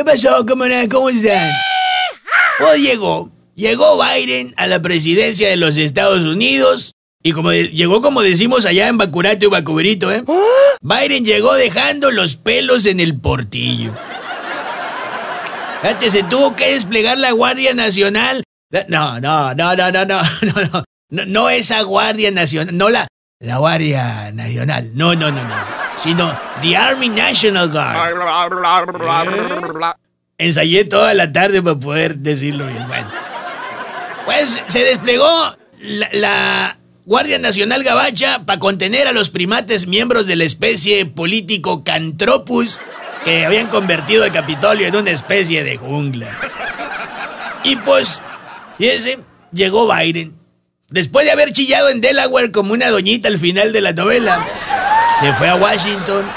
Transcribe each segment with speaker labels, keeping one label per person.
Speaker 1: ¿Qué pasó, camarada? ¿Cómo están? Pues llegó. Llegó Biden a la presidencia de los Estados Unidos. Y como llegó como decimos allá en Bacurato y Bacubrito, ¿eh? Biden llegó dejando los pelos en el portillo. Antes se tuvo que desplegar la Guardia Nacional. No, no, no, no, no, no, no, no. No, no esa Guardia Nacional, no la, la Guardia Nacional. No, no, no, no. Sino The Army National Guard. Ensayé toda la tarde para poder decirlo bien. Bueno. Pues se desplegó la, la Guardia Nacional Gabacha para contener a los primates miembros de la especie político Cantropus que habían convertido el Capitolio en una especie de jungla. Y pues, fíjese, llegó Biden. Después de haber chillado en Delaware como una doñita al final de la novela, se fue a Washington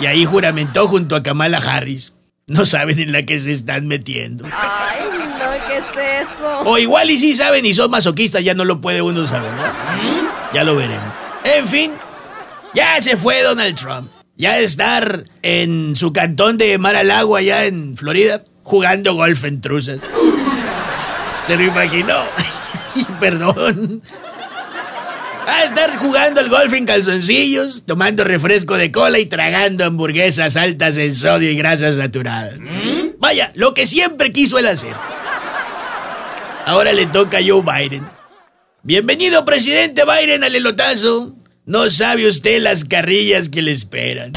Speaker 1: y ahí juramentó junto a Kamala Harris. No saben en la que se están metiendo.
Speaker 2: Ay, no, ¿qué es eso?
Speaker 1: O igual y sí saben y son masoquistas, ya no lo puede uno saber, ¿no? Ya lo veremos. En fin, ya se fue Donald Trump. Ya estar en su cantón de Mar a Lago allá en Florida, jugando golf en truzas. ¿Se lo imaginó? Perdón. A estar jugando el golf en calzoncillos, tomando refresco de cola y tragando hamburguesas altas en sodio y grasas saturadas. Vaya, lo que siempre quiso él hacer. Ahora le toca a Joe Biden. Bienvenido, presidente Biden, al elotazo. No sabe usted las carrillas que le esperan.